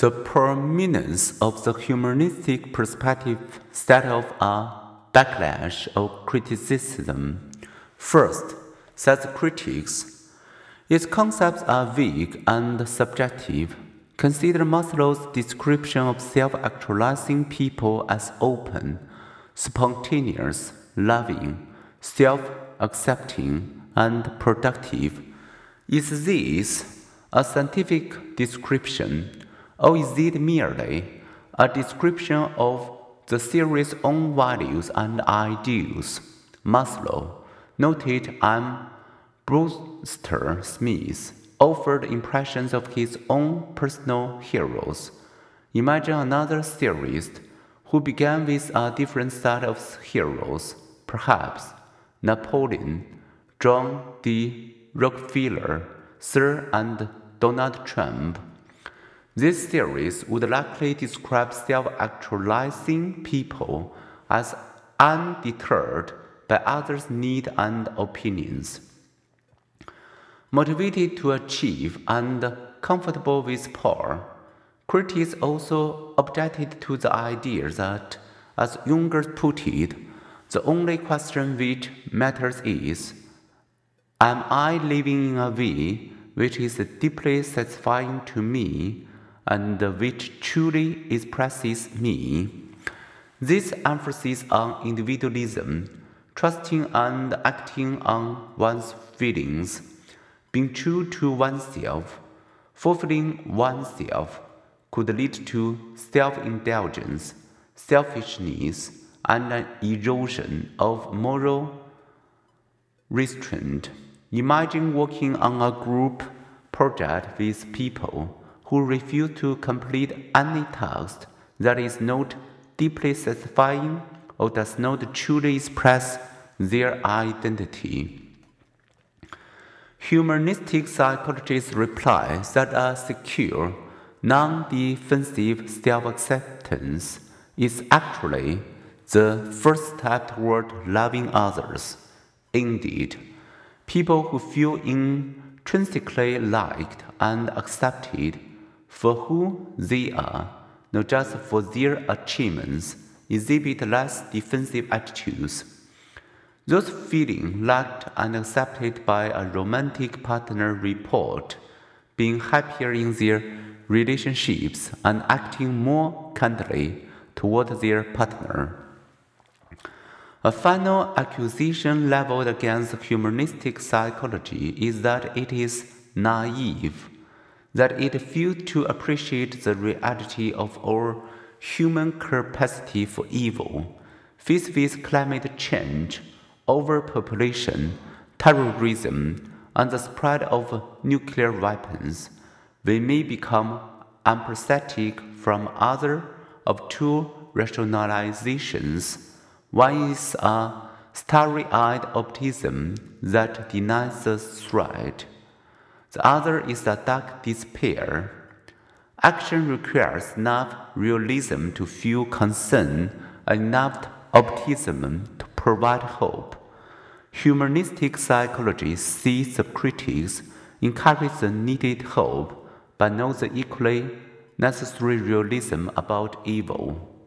The prominence of the humanistic perspective set off a backlash of criticism. First, says critics, its concepts are vague and subjective. Consider Maslow's description of self actualizing people as open, spontaneous, loving, self accepting, and productive. Is this a scientific description? Or is it merely a description of the theory's own values and ideals? Maslow noted M. Brewster Smith offered impressions of his own personal heroes. Imagine another theorist who began with a different set of heroes, perhaps Napoleon, John D. Rockefeller, Sir and Donald Trump. These theories would likely describe self actualizing people as undeterred by others' needs and opinions. Motivated to achieve and comfortable with power, critics also objected to the idea that, as Junger put it, the only question which matters is Am I living in a way which is deeply satisfying to me and which truly expresses me. This emphasis on individualism, trusting and acting on one's feelings, being true to oneself, fulfilling oneself, could lead to self indulgence, selfishness, and an erosion of moral restraint. Imagine working on a group project with people who refuse to complete any task that is not deeply satisfying or does not truly express their identity. Humanistic psychologists reply that a secure, non defensive self acceptance is actually the first step toward loving others. Indeed, people who feel intrinsically liked and accepted for who they are, not just for their achievements, exhibit less defensive attitudes. Those feeling liked and accepted by a romantic partner report being happier in their relationships and acting more kindly toward their partner. A final accusation leveled against humanistic psychology is that it is naive that it fails to appreciate the reality of our human capacity for evil. Faced with climate change, overpopulation, terrorism, and the spread of nuclear weapons, we may become apathetic from other of two rationalizations. One is a starry eyed optimism that denies the threat. The other is a dark despair. Action requires enough realism to feel concern enough optimism to provide hope. Humanistic psychology sees the critics encourage the needed hope, but knows the equally necessary realism about evil.